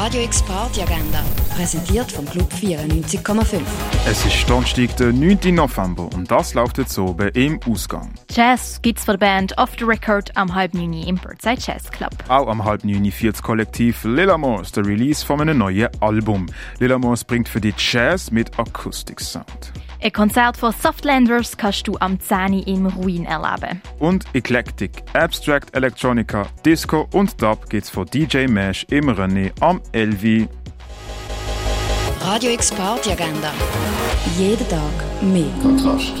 Radio X Party Agenda, präsentiert vom Club 94,5. Es ist Donnerstag, der 9. November und das läuft jetzt oben im Ausgang. Jazz gibt's von der Band Off the Record am halb neun im Birdside Jazz Club. Auch am halb neun feiert das Kollektiv Lila Morse der Release von einem neuen Album. Lila Morse bringt für die Jazz mit Akustiksound. Ein Konzert von Softlanders kannst du am 10. im Ruin erleben. Und Eclectic, Abstract Electronica, Disco und Dub geht's von DJ Mesh im René am Elvi. Radio X Party Agenda. Jeden Tag mehr. Kontrast.